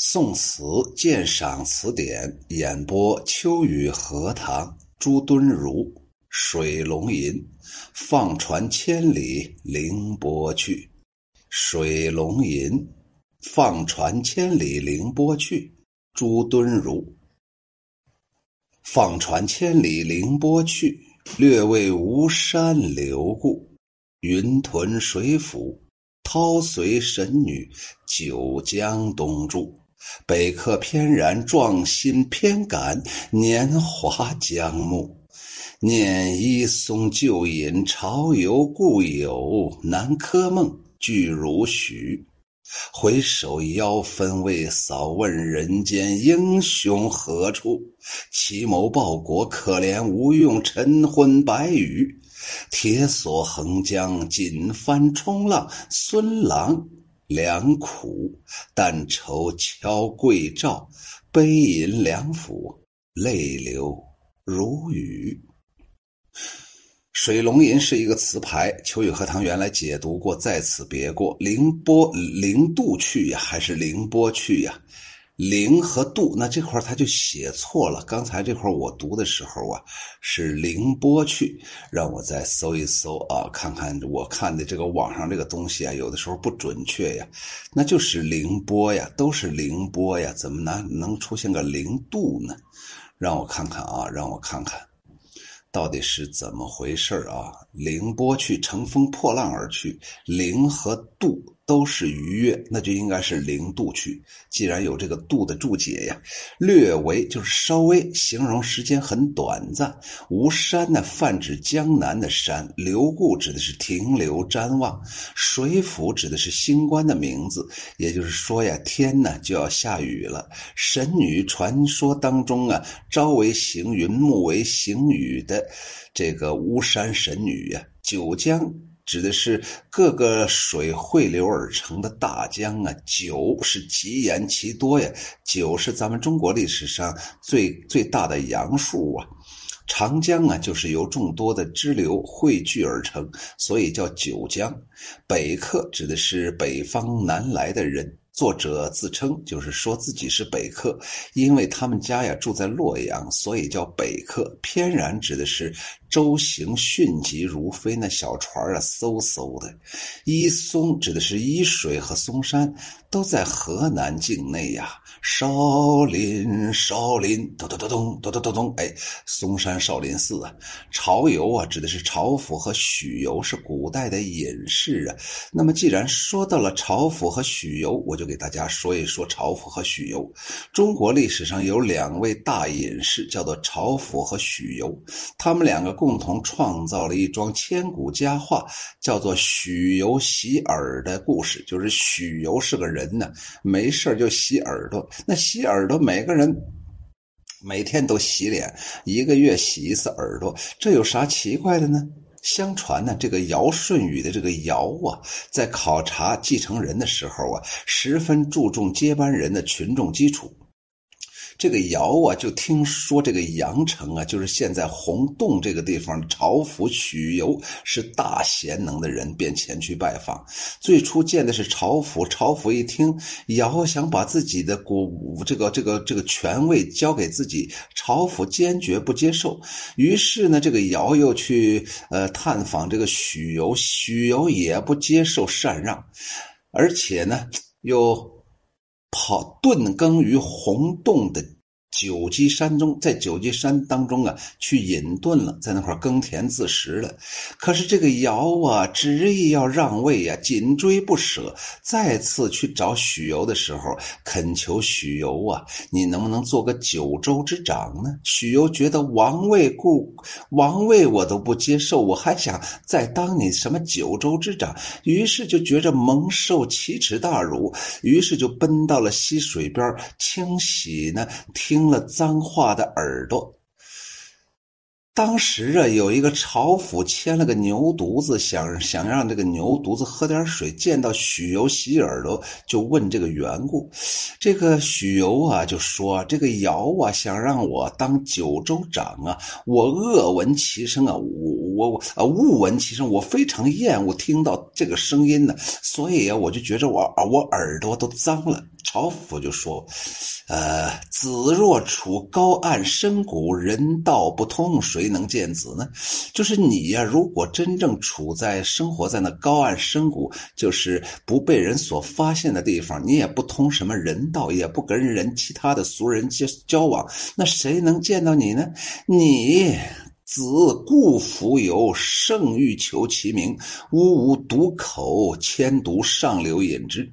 宋词鉴赏词典演播：秋雨荷塘朱敦儒水龙吟放船千里凌波去。水龙吟放船千里凌波去。朱敦儒放船千里凌波去，略为吴山留故。云屯水府，涛随神女，九江东住。北客翩然壮心偏感，年华将暮。念一松旧饮潮游故友，南柯梦俱如许。回首邀分未扫，问人间英雄何处？奇谋报国，可怜无用，晨昏白雨。铁索横江，锦帆冲浪，孙郎。良苦，但愁敲桂棹，悲吟两府，泪流如雨。水龙吟是一个词牌，秋雨荷塘原来解读过，在此别过。凌波凌渡去呀，还是凌波去呀？零和度，那这块他就写错了。刚才这块我读的时候啊，是凌波去，让我再搜一搜啊，看看我看的这个网上这个东西啊，有的时候不准确呀，那就是凌波呀，都是凌波呀，怎么能能出现个零度呢？让我看看啊，让我看看，到底是怎么回事啊？凌波去，乘风破浪而去，凌和度。都是愉悦，那就应该是零度去。既然有这个度的注解呀，略为就是稍微，形容时间很短暂。吴山呢，泛指江南的山。留故指的是停留瞻望。水府指的是新官的名字。也就是说呀，天呢就要下雨了。神女传说当中啊，朝为行云，暮为行雨的这个巫山神女呀，九江。指的是各个水汇流而成的大江啊，九是极言其多呀，九是咱们中国历史上最最大的阳数啊。长江啊，就是由众多的支流汇聚而成，所以叫九江。北客指的是北方南来的人。作者自称就是说自己是北客，因为他们家呀住在洛阳，所以叫北客。翩然指的是舟行迅疾如飞，那小船啊嗖嗖的。伊松指的是伊水和嵩山都在河南境内呀。少林，少林，咚咚咚咚咚咚咚咚，哎，嵩山少林寺啊。潮游啊，指的是朝府和许由，是古代的隐士啊。那么既然说到了朝府和许由，我就。给大家说一说朝府和许由。中国历史上有两位大隐士，叫做朝府和许由。他们两个共同创造了一桩千古佳话，叫做“许由洗耳”的故事。就是许由是个人呢，没事就洗耳朵。那洗耳朵，每个人每天都洗脸，一个月洗一次耳朵，这有啥奇怪的呢？相传呢，这个尧舜禹的这个尧啊，在考察继承人的时候啊，十分注重接班人的群众基础。这个尧啊，就听说这个阳城啊，就是现在洪洞这个地方，朝府许由是大贤能的人，便前去拜访。最初见的是朝府，朝府一听尧想把自己的国这个这个这个权位交给自己，朝府坚决不接受。于是呢，这个尧又去呃探访这个许由，许由也不接受禅让，而且呢又。跑顿耕于洪洞的。九级山中，在九级山当中啊，去隐遁了，在那块耕田自食了。可是这个尧啊，执意要让位呀，紧追不舍。再次去找许由的时候，恳求许由啊，你能不能做个九州之长呢？许由觉得王位故王位我都不接受，我还想再当你什么九州之长？于是就觉着蒙受奇耻大辱，于是就奔到了溪水边清洗呢，听。听了脏话的耳朵。当时啊，有一个朝府牵了个牛犊子，想想让这个牛犊子喝点水。见到许由洗耳朵，就问这个缘故。这个许由啊，就说：“这个尧啊，想让我当九州长啊，我恶闻其声啊，我我我啊恶闻其声，我非常厌恶听到这个声音呢，所以啊，我就觉着我我耳朵都脏了。”朝府就说：“呃，子若处高岸深谷，人道不通，谁能见子呢？就是你呀，如果真正处在生活在那高岸深谷，就是不被人所发现的地方，你也不通什么人道，也不跟人其他的俗人交交往，那谁能见到你呢？你。”子固浮游，圣欲求其名。吾无独口，千独上流饮之。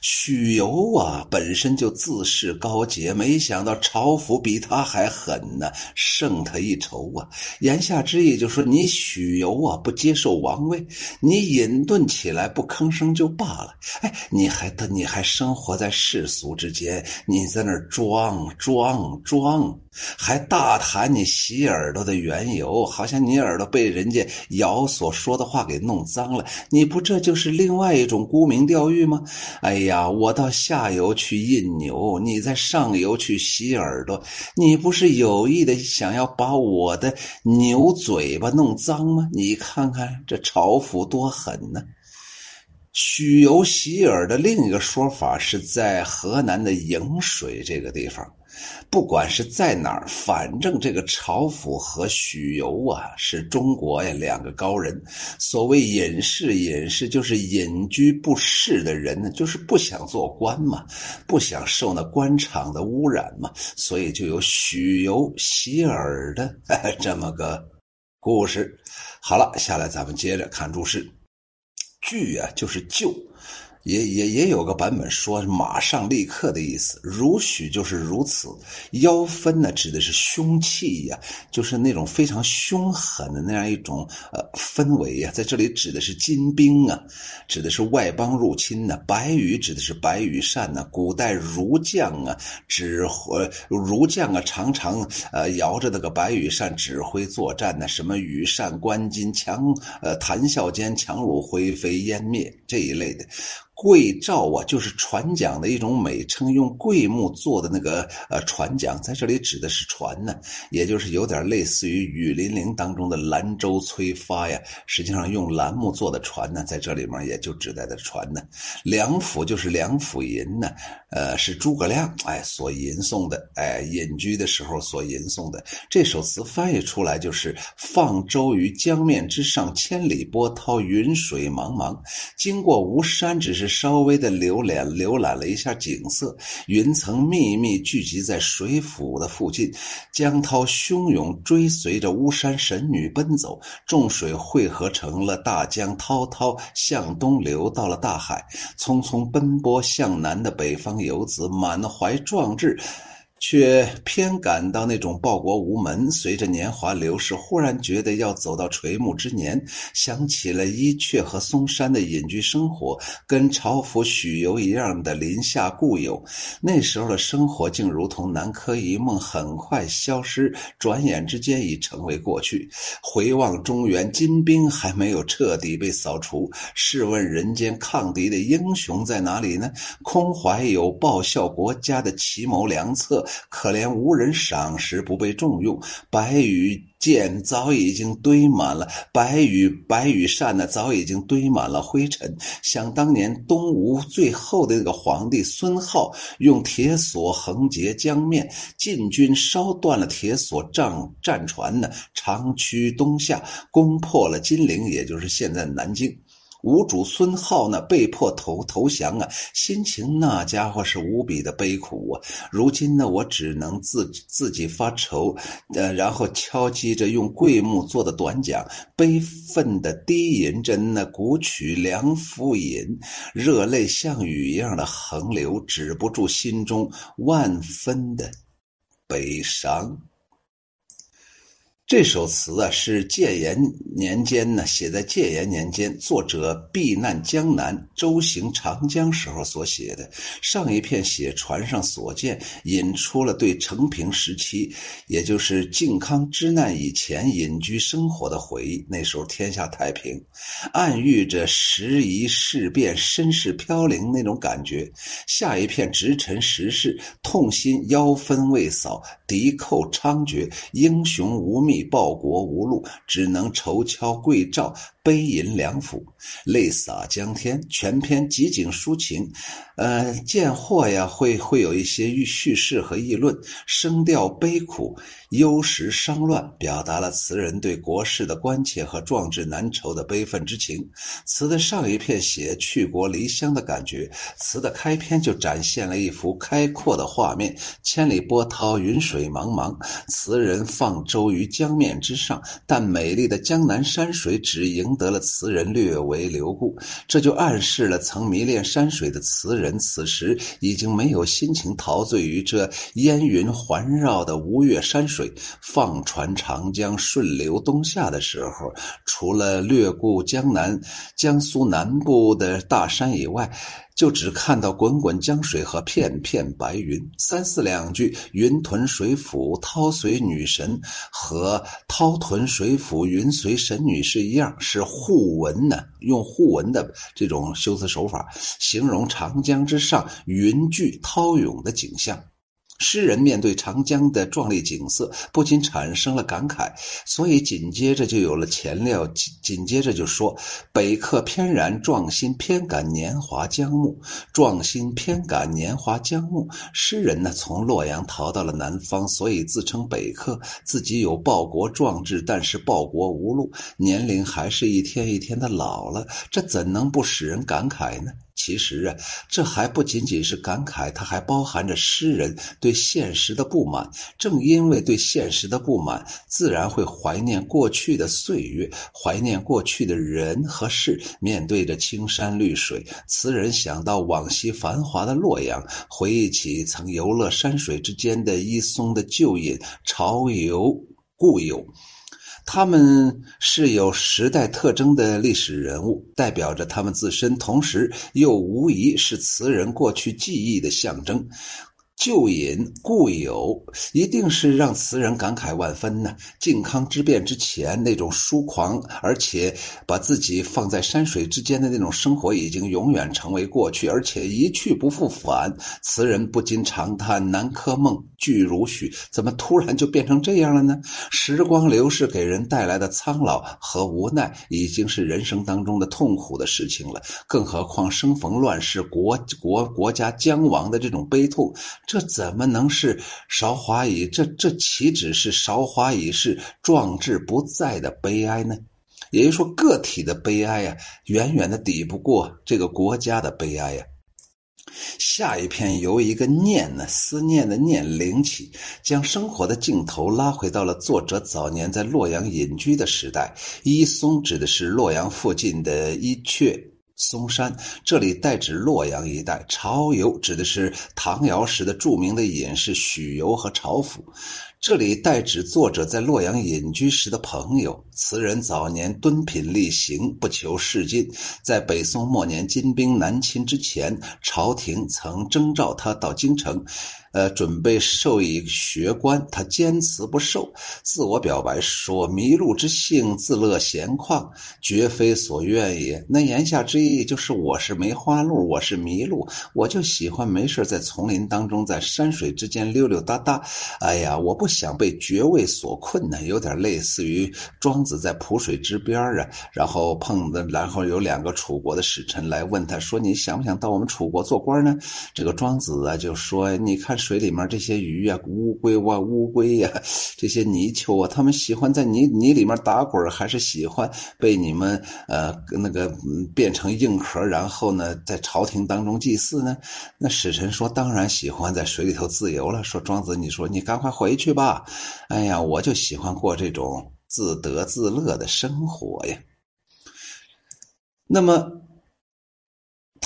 许由啊，本身就自恃高洁，没想到朝府比他还狠呢，胜他一筹啊！言下之意就说，你许由啊，不接受王位，你隐遁起来不吭声就罢了。哎，你还得你还生活在世俗之间，你在那儿装装装，还大谈你洗耳朵的缘由，好像你耳朵被人家尧所说的话给弄脏了。你不这就是另外一种沽名钓誉吗？哎。呀，我到下游去印牛，你在上游去洗耳朵，你不是有意的想要把我的牛嘴巴弄脏吗？你看看这朝府多狠呢！许由洗耳的另一个说法是在河南的颍水这个地方。不管是在哪儿，反正这个朝府和许由啊，是中国呀两个高人。所谓隐士，隐士就是隐居不仕的人呢，就是不想做官嘛，不想受那官场的污染嘛，所以就有许由洗耳的 这么个故事。好了，下来咱们接着看注释，据啊就是就。也也也有个版本说马上立刻的意思，如许就是如此。妖分呢，指的是凶器呀，就是那种非常凶狠的那样一种呃氛围呀。在这里指的是金兵啊，指的是外邦入侵呢。白羽指的是白羽扇呢。古代儒将啊，指挥儒将啊，常常呃摇着那个白羽扇指挥作战呢。什么羽扇纶巾，强呃谈笑间，强弩灰飞烟灭这一类的。桂棹啊，就是船桨的一种美称，用桂木做的那个呃船桨，在这里指的是船呢，也就是有点类似于雨霖铃当中的兰舟催发呀。实际上用兰木做的船呢，在这里面也就指代的船呢。梁甫就是梁甫吟呢，呃，是诸葛亮哎所吟诵的，哎隐居的时候所吟诵的这首词，翻译出来就是放舟于江面之上，千里波涛，云水茫茫，经过吴山，只是。稍微的浏览浏览了一下景色，云层密密聚集在水府的附近，江涛汹涌追随着巫山神女奔走，众水汇合成了大江，滔滔向东流到了大海，匆匆奔波向南的北方游子满怀壮志。却偏感到那种报国无门。随着年华流逝，忽然觉得要走到垂暮之年，想起了伊阙和嵩山的隐居生活，跟朝府许由一样的林下故友。那时候的生活竟如同南柯一梦，很快消失，转眼之间已成为过去。回望中原，金兵还没有彻底被扫除。试问人间抗敌的英雄在哪里呢？空怀有报效国家的奇谋良策。可怜无人赏识，不被重用。白羽箭早已经堆满了，白羽白羽扇呢，早已经堆满了灰尘。想当年东吴最后的那个皇帝孙浩，用铁索横截江面，晋军烧断了铁索，战战船呢，长驱东下，攻破了金陵，也就是现在南京。吴主孙浩呢，被迫投投降啊，心情那家伙是无比的悲苦啊。如今呢，我只能自自己发愁，呃，然后敲击着用桂木做的短桨，悲愤的低吟着那古曲《梁甫吟》，热泪像雨一样的横流，止不住心中万分的悲伤。这首词啊，是建炎年间呢，写在建炎年间，作者避难江南，舟行长江时候所写的。上一片写船上所见，引出了对成平时期，也就是靖康之难以前隐居生活的回忆。那时候天下太平，暗喻着时移世变、身世飘零那种感觉。下一片直陈时事，痛心妖分未扫，敌寇猖獗，英雄无觅。报国无路，只能筹敲贵诏，悲吟两府，泪洒江天。全篇集景抒情，呃，见货呀会会有一些叙叙事和议论，声调悲苦，忧时伤乱，表达了词人对国事的关切和壮志难酬的悲愤之情。词的上一片写去国离乡的感觉，词的开篇就展现了一幅开阔的画面，千里波涛，云水茫茫。词人放舟于江面之上，但美丽的江南山水只赢得了词人略为留步，这就暗示了曾迷恋山水的词人，此时已经没有心情陶醉于这烟云环绕的吴越山水。放船长江顺流东下的时候，除了略顾江南、江苏南部的大山以外。就只看到滚滚江水和片片白云，三四两句“云屯水府涛随女神”和“涛屯水府云随神女”是一样，是互文呢，用互文的这种修辞手法，形容长江之上云聚涛涌的景象。诗人面对长江的壮丽景色，不禁产生了感慨，所以紧接着就有了前料，紧紧接着就说：“北客翩然，壮心偏感年华将暮。壮心偏感年华将暮。”诗人呢，从洛阳逃到了南方，所以自称北客，自己有报国壮志，但是报国无路，年龄还是一天一天的老了，这怎能不使人感慨呢？其实啊，这还不仅仅是感慨，它还包含着诗人对现实的不满。正因为对现实的不满，自然会怀念过去的岁月，怀念过去的人和事。面对着青山绿水，词人想到往昔繁华的洛阳，回忆起曾游乐山水之间的一松的旧隐、潮游故友。他们是有时代特征的历史人物，代表着他们自身，同时又无疑是词人过去记忆的象征。旧隐故友，一定是让词人感慨万分呢。靖康之变之前那种疏狂，而且把自己放在山水之间的那种生活，已经永远成为过去，而且一去不复返。词人不禁长叹：南柯梦，俱如许，怎么突然就变成这样了呢？时光流逝给人带来的苍老和无奈，已经是人生当中的痛苦的事情了。更何况生逢乱世，国国国家将亡的这种悲痛。这怎么能是韶华已？这这岂止是韶华已逝、壮志不在的悲哀呢？也就是说，个体的悲哀呀，远远的抵不过这个国家的悲哀呀。下一篇由一个念呢，思念的念灵起，将生活的镜头拉回到了作者早年在洛阳隐居的时代。伊松指的是洛阳附近的一阙。嵩山，这里代指洛阳一带。潮游指的是唐尧时的著名的隐士许由和朝府，这里代指作者在洛阳隐居时的朋友。词人早年敦品力行，不求仕进。在北宋末年金兵南侵之前，朝廷曾征召他到京城。呃，准备授以学官，他坚持不受，自我表白说：“迷路之性，自乐闲旷，绝非所愿也。”那言下之意就是我是梅花鹿，我是麋鹿，我就喜欢没事在丛林当中，在山水之间溜溜达达。哎呀，我不想被爵位所困呢，有点类似于庄子在蒲水之边啊，然后碰的，然后有两个楚国的使臣来问他说：“你想不想到我们楚国做官呢？”这个庄子啊就说：“你看。”水里面这些鱼啊，乌龟哇，乌龟呀，这些泥鳅啊，他们喜欢在泥泥里面打滚，还是喜欢被你们呃那个变成硬壳，然后呢，在朝廷当中祭祀呢？那使臣说，当然喜欢在水里头自由了。说庄子，你说你赶快回去吧。哎呀，我就喜欢过这种自得自乐的生活呀。那么。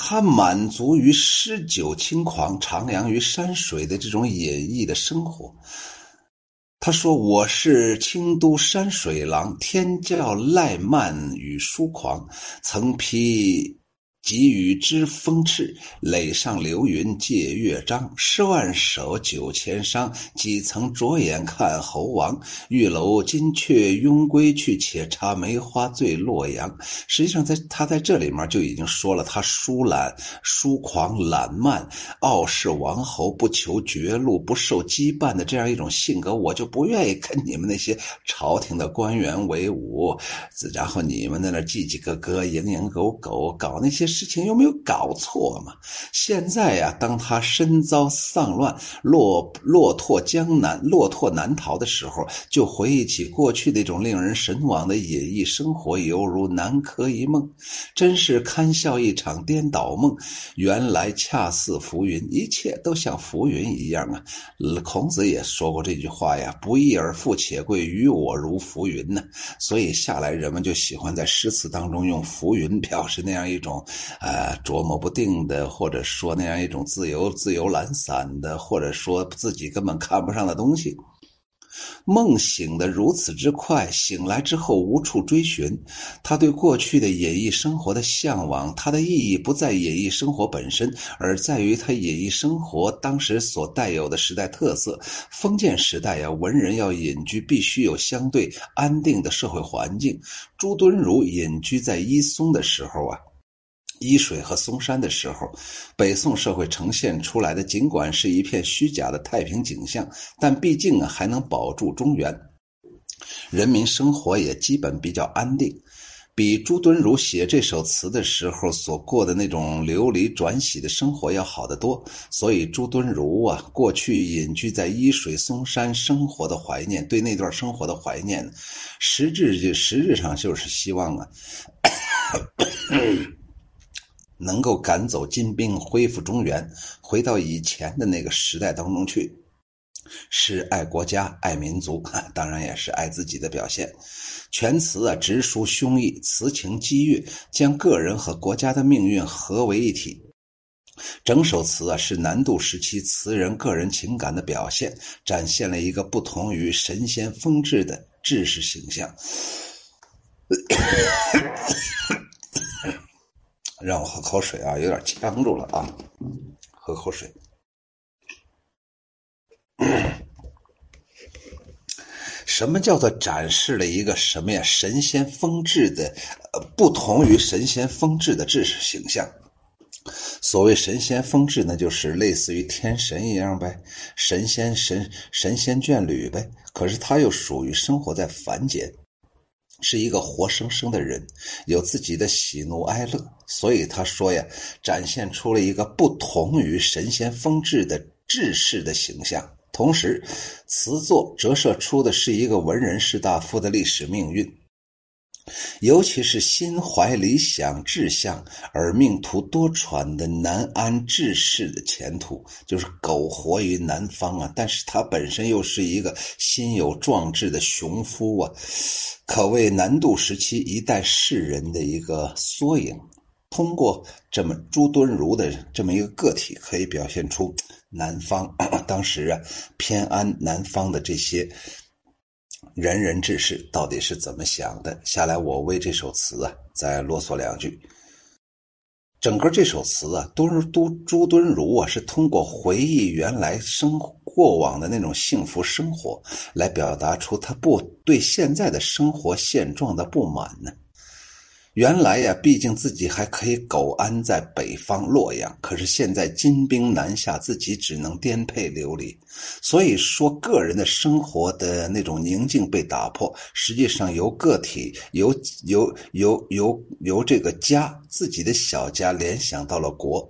他满足于诗酒轻狂、徜徉于山水的这种隐逸的生活。他说：“我是清都山水郎，天教赖慢与疏狂，曾披给予之风赤，垒上流云借乐章。十万首九千觞，几曾着眼看猴王？玉楼金阙拥归去，且插梅花醉洛阳。实际上，在他在这里面就已经说了，他疏懒、疏狂、懒慢、傲视王侯，不求绝路，不受羁绊的这样一种性格，我就不愿意跟你们那些朝廷的官员为伍。然后你们在那叽叽咯咯、蝇营狗苟，搞那些。事情有没有搞错嘛？现在呀，当他身遭丧乱，落落拓江南，落拓难逃的时候，就回忆起过去那种令人神往的隐逸生活，犹如南柯一梦，真是堪笑一场颠倒梦。原来恰似浮云，一切都像浮云一样啊！孔子也说过这句话呀：“不义而富且贵，于我如浮云呢。”所以下来人们就喜欢在诗词当中用浮云表示那样一种。呃，琢磨不定的，或者说那样一种自由、自由懒散的，或者说自己根本看不上的东西。梦醒的如此之快，醒来之后无处追寻。他对过去的演艺生活的向往，它的意义不在演艺生活本身，而在于他野役生活当时所带有的时代特色。封建时代呀，文人要隐居，必须有相对安定的社会环境。朱敦儒隐居在伊松的时候啊。伊水和嵩山的时候，北宋社会呈现出来的尽管是一片虚假的太平景象，但毕竟还能保住中原，人民生活也基本比较安定，比朱敦儒写这首词的时候所过的那种流离转徙的生活要好得多。所以朱敦儒啊，过去隐居在伊水嵩山生活的怀念，对那段生活的怀念，实质就实质上就是希望啊。能够赶走金兵，恢复中原，回到以前的那个时代当中去，是爱国家、爱民族，当然也是爱自己的表现。全词啊，直抒胸臆，词情激越，将个人和国家的命运合为一体。整首词啊，是南渡时期词人个人情感的表现，展现了一个不同于神仙风致的志士形象。让我喝口水啊，有点呛住了啊，喝口水。什么叫做展示了一个什么呀？神仙风致的，不同于神仙风致的志士形象。所谓神仙风致，那就是类似于天神一样呗，神仙神神仙眷侣呗。可是他又属于生活在凡间。是一个活生生的人，有自己的喜怒哀乐，所以他说呀，展现出了一个不同于神仙风致的志士的形象。同时，词作折射出的是一个文人士大夫的历史命运。尤其是心怀理想志向而命途多舛的南安志士的前途，就是苟活于南方啊！但是他本身又是一个心有壮志的雄夫啊，可谓南渡时期一代士人的一个缩影。通过这么朱敦儒的这么一个个体，可以表现出南方当时啊偏安南方的这些。仁人志士到底是怎么想的？下来，我为这首词啊再啰嗦两句。整个这首词啊，都是都朱敦儒啊，是通过回忆原来生过往的那种幸福生活，来表达出他不对现在的生活现状的不满呢。原来呀，毕竟自己还可以苟安在北方洛阳，可是现在金兵南下，自己只能颠沛流离。所以说，个人的生活的那种宁静被打破，实际上由个体、由由由由由这个家自己的小家联想到了国。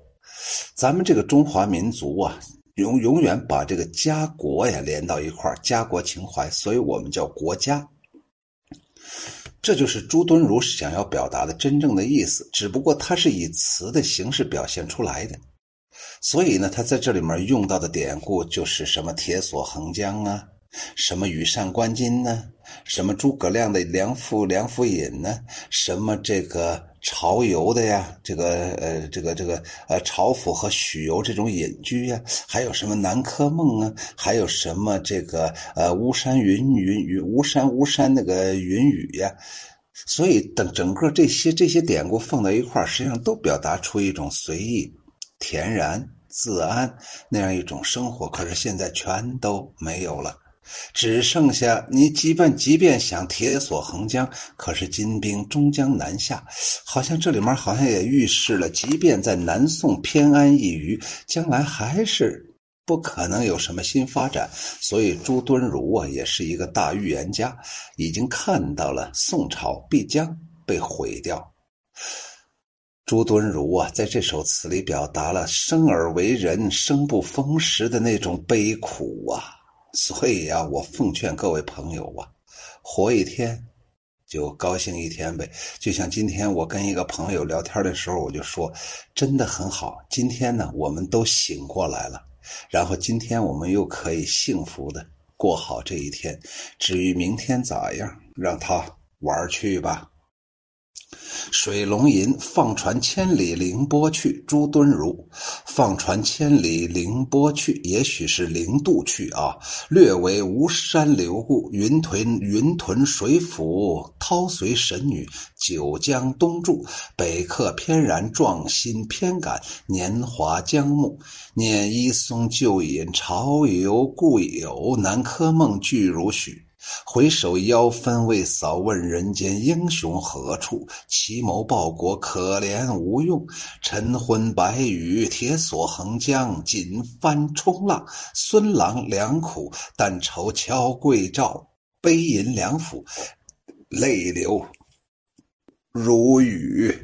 咱们这个中华民族啊，永永远把这个家国呀连到一块家国情怀，所以我们叫国家。这就是朱敦儒想要表达的真正的意思，只不过他是以词的形式表现出来的，所以呢，他在这里面用到的典故就是什么铁锁横江啊，什么羽扇纶巾呢，什么诸葛亮的梁父梁父隐呢，什么这个。朝游的呀，这个呃，这个这个呃，朝府和许由这种隐居呀，还有什么南柯梦啊，还有什么这个呃巫山云云云巫山巫山那个云雨呀，所以等整个这些这些典故放在一块，实际上都表达出一种随意、恬然自安那样一种生活。可是现在全都没有了。只剩下你，即便即便想铁索横江，可是金兵终将南下。好像这里面好像也预示了，即便在南宋偏安一隅，将来还是不可能有什么新发展。所以朱敦儒啊，也是一个大预言家，已经看到了宋朝必将被毁掉。朱敦儒啊，在这首词里表达了生而为人，生不逢时的那种悲苦啊。所以呀，我奉劝各位朋友啊，活一天就高兴一天呗。就像今天我跟一个朋友聊天的时候，我就说，真的很好。今天呢，我们都醒过来了，然后今天我们又可以幸福的过好这一天。至于明天咋样，让他玩去吧。水龙吟，放船千里凌波去。朱敦儒，放船千里凌波去，也许是零度去啊。略为吴山流故，云屯云屯水府，涛随神女，九江东住。北客翩然壮心偏感，年华将暮。念一松旧饮，潮游故友，南柯梦俱如许。回首腰分未扫，问人间英雄何处？奇谋报国，可怜无用。晨昏白雨，铁索横江，锦帆冲浪。孙郎良苦，但愁敲桂棹，悲吟两府，泪流如雨。